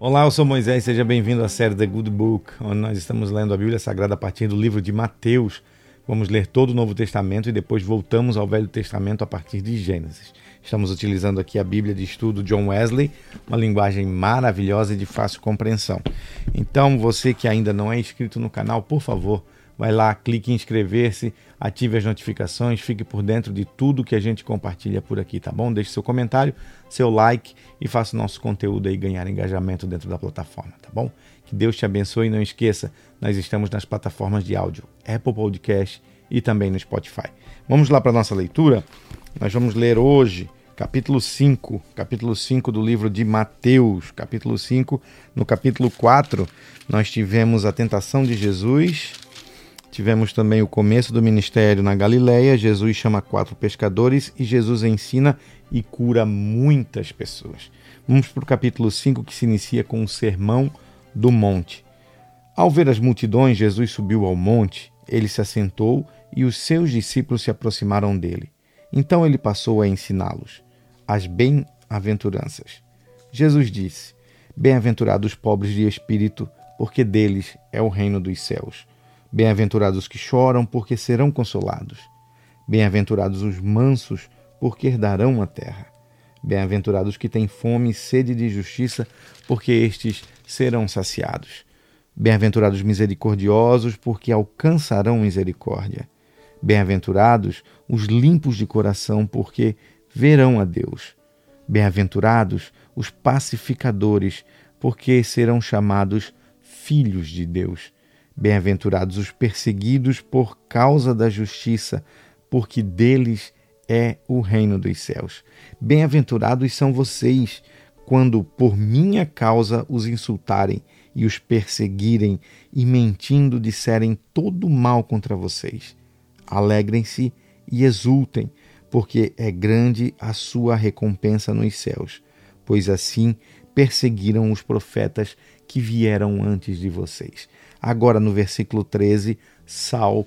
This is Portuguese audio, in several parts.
Olá, eu sou Moisés, seja bem-vindo à série The Good Book, onde nós estamos lendo a Bíblia Sagrada a partir do livro de Mateus. Vamos ler todo o Novo Testamento e depois voltamos ao Velho Testamento a partir de Gênesis. Estamos utilizando aqui a Bíblia de estudo John Wesley, uma linguagem maravilhosa e de fácil compreensão. Então, você que ainda não é inscrito no canal, por favor, vai lá, clique em inscrever-se, ative as notificações, fique por dentro de tudo que a gente compartilha por aqui, tá bom? Deixe seu comentário, seu like e faça o nosso conteúdo aí ganhar engajamento dentro da plataforma, tá bom? Que Deus te abençoe e não esqueça, nós estamos nas plataformas de áudio, Apple Podcast e também no Spotify. Vamos lá para nossa leitura. Nós vamos ler hoje capítulo 5, capítulo 5 do livro de Mateus, capítulo 5. No capítulo 4, nós tivemos a tentação de Jesus, Tivemos também o começo do ministério na Galileia. Jesus chama quatro pescadores e Jesus ensina e cura muitas pessoas. Vamos para o capítulo 5 que se inicia com o Sermão do Monte. Ao ver as multidões, Jesus subiu ao monte, ele se assentou e os seus discípulos se aproximaram dele. Então ele passou a ensiná-los as bem-aventuranças. Jesus disse: Bem-aventurados os pobres de espírito, porque deles é o reino dos céus. Bem-aventurados os que choram, porque serão consolados. Bem-aventurados os mansos, porque herdarão a terra. Bem-aventurados os que têm fome e sede de justiça, porque estes serão saciados. Bem-aventurados os misericordiosos, porque alcançarão misericórdia. Bem-aventurados os limpos de coração, porque verão a Deus. Bem-aventurados os pacificadores, porque serão chamados filhos de Deus. Bem-aventurados os perseguidos por causa da justiça, porque deles é o reino dos céus. Bem-aventurados são vocês quando por minha causa os insultarem e os perseguirem e mentindo disserem todo mal contra vocês. Alegrem-se e exultem, porque é grande a sua recompensa nos céus, pois assim perseguiram os profetas que vieram antes de vocês. Agora no versículo 13, sal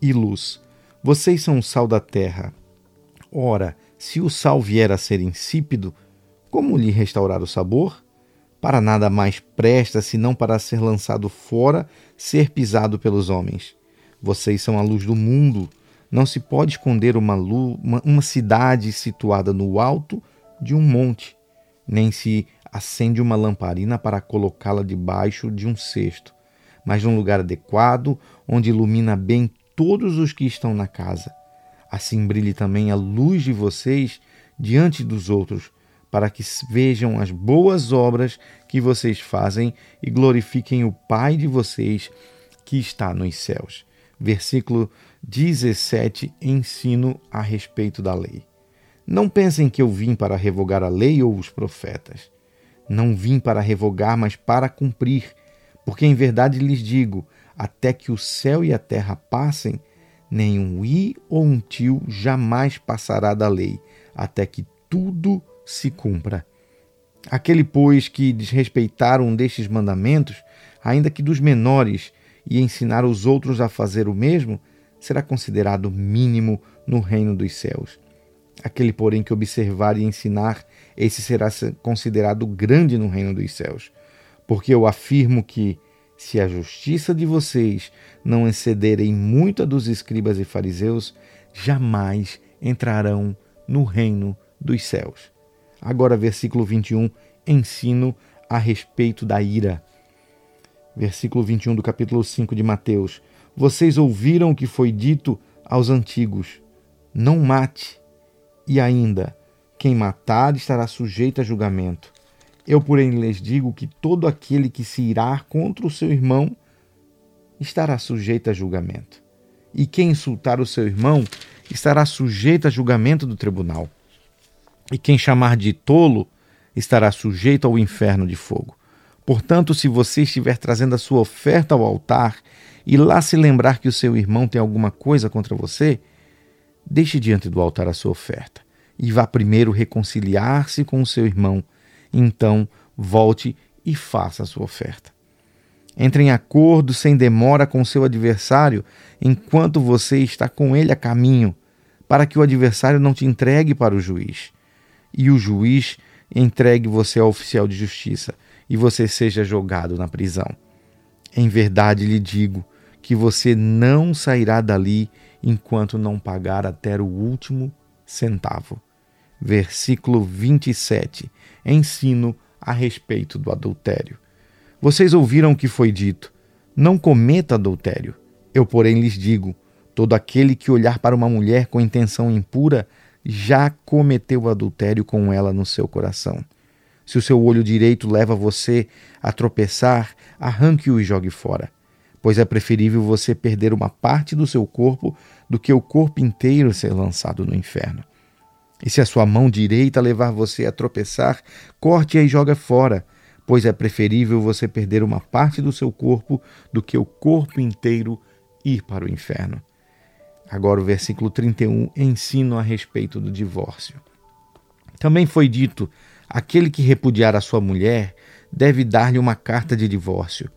e luz. Vocês são o sal da terra. Ora, se o sal vier a ser insípido, como lhe restaurar o sabor? Para nada mais presta senão para ser lançado fora, ser pisado pelos homens. Vocês são a luz do mundo. Não se pode esconder uma, uma, uma cidade situada no alto de um monte, nem se acende uma lamparina para colocá-la debaixo de um cesto mas num lugar adequado, onde ilumina bem todos os que estão na casa. Assim brilhe também a luz de vocês diante dos outros, para que vejam as boas obras que vocês fazem e glorifiquem o Pai de vocês que está nos céus. Versículo 17: Ensino a respeito da lei. Não pensem que eu vim para revogar a lei ou os profetas. Não vim para revogar, mas para cumprir. Porque em verdade lhes digo: até que o céu e a terra passem, nenhum i ou um tio jamais passará da lei, até que tudo se cumpra. Aquele, pois, que desrespeitar um destes mandamentos, ainda que dos menores, e ensinar os outros a fazer o mesmo, será considerado mínimo no reino dos céus. Aquele, porém, que observar e ensinar, esse será considerado grande no reino dos céus. Porque eu afirmo que, se a justiça de vocês não excederem muito a dos escribas e fariseus, jamais entrarão no reino dos céus. Agora, versículo 21, ensino a respeito da ira. Versículo 21 do capítulo 5 de Mateus. Vocês ouviram o que foi dito aos antigos: não mate, e ainda, quem matar estará sujeito a julgamento. Eu, porém, lhes digo que todo aquele que se irá contra o seu irmão estará sujeito a julgamento. E quem insultar o seu irmão estará sujeito a julgamento do tribunal. E quem chamar de tolo estará sujeito ao inferno de fogo. Portanto, se você estiver trazendo a sua oferta ao altar e lá se lembrar que o seu irmão tem alguma coisa contra você, deixe diante do altar a sua oferta e vá primeiro reconciliar-se com o seu irmão então volte e faça a sua oferta. Entre em acordo sem demora com seu adversário enquanto você está com ele a caminho, para que o adversário não te entregue para o juiz, e o juiz entregue você ao oficial de justiça, e você seja jogado na prisão. Em verdade lhe digo que você não sairá dali enquanto não pagar até o último centavo. Versículo 27. Ensino a respeito do adultério. Vocês ouviram o que foi dito: não cometa adultério. Eu, porém, lhes digo: todo aquele que olhar para uma mulher com intenção impura já cometeu adultério com ela no seu coração. Se o seu olho direito leva você a tropeçar, arranque-o e jogue fora. Pois é preferível você perder uma parte do seu corpo do que o corpo inteiro ser lançado no inferno. E se a sua mão direita levar você a tropeçar, corte-a e joga fora, pois é preferível você perder uma parte do seu corpo do que o corpo inteiro ir para o inferno. Agora o versículo 31 ensina a respeito do divórcio. Também foi dito: aquele que repudiar a sua mulher deve dar-lhe uma carta de divórcio.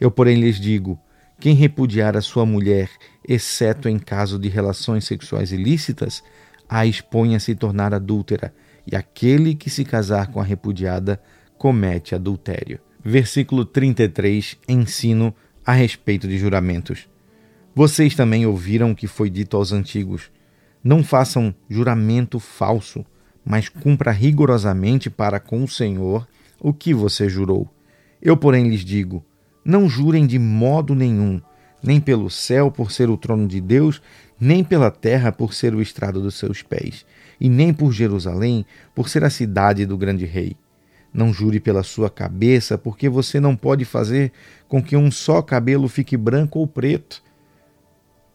Eu, porém, lhes digo: quem repudiar a sua mulher, exceto em caso de relações sexuais ilícitas, a expõe a se tornar adúltera, e aquele que se casar com a repudiada comete adultério. Versículo 33, ensino a respeito de juramentos. Vocês também ouviram o que foi dito aos antigos: Não façam juramento falso, mas cumpra rigorosamente para com o Senhor o que você jurou. Eu, porém, lhes digo: Não jurem de modo nenhum, nem pelo céu por ser o trono de Deus, nem pela terra por ser o estrado dos seus pés, e nem por Jerusalém por ser a cidade do grande rei. Não jure pela sua cabeça, porque você não pode fazer com que um só cabelo fique branco ou preto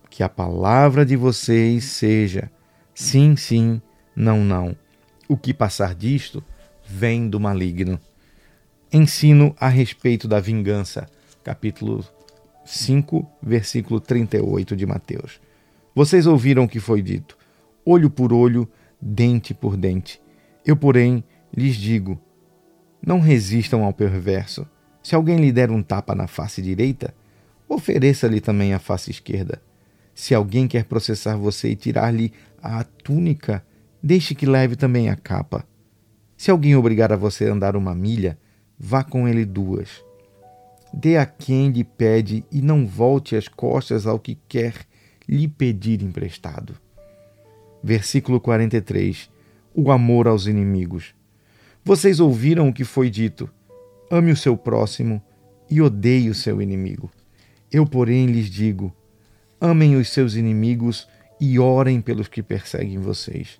que a palavra de vocês seja sim, sim, não, não. O que passar disto vem do maligno. Ensino a respeito da vingança, capítulo 5, versículo 38 de Mateus. Vocês ouviram o que foi dito: olho por olho, dente por dente. Eu, porém, lhes digo: não resistam ao perverso. Se alguém lhe der um tapa na face direita, ofereça-lhe também a face esquerda. Se alguém quer processar você e tirar-lhe a túnica, deixe que leve também a capa. Se alguém obrigar a você a andar uma milha, vá com ele duas. Dê a quem lhe pede e não volte as costas ao que quer lhe pedir emprestado. Versículo 43. O amor aos inimigos. Vocês ouviram o que foi dito: ame o seu próximo e odeie o seu inimigo. Eu, porém, lhes digo: Amem os seus inimigos e orem pelos que perseguem vocês,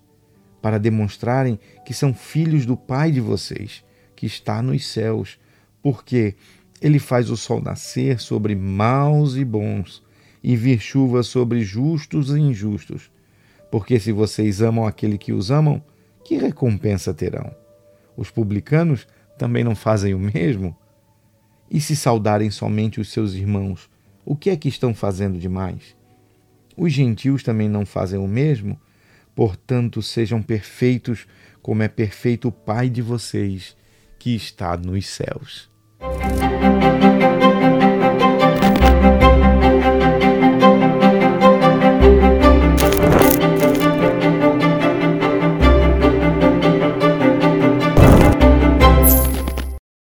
para demonstrarem que são filhos do Pai de vocês, que está nos céus, porque ele faz o sol nascer sobre maus e bons e vir chuva sobre justos e injustos. Porque se vocês amam aquele que os amam, que recompensa terão? Os publicanos também não fazem o mesmo? E se saudarem somente os seus irmãos, o que é que estão fazendo demais? Os gentios também não fazem o mesmo? Portanto, sejam perfeitos, como é perfeito o Pai de vocês, que está nos céus.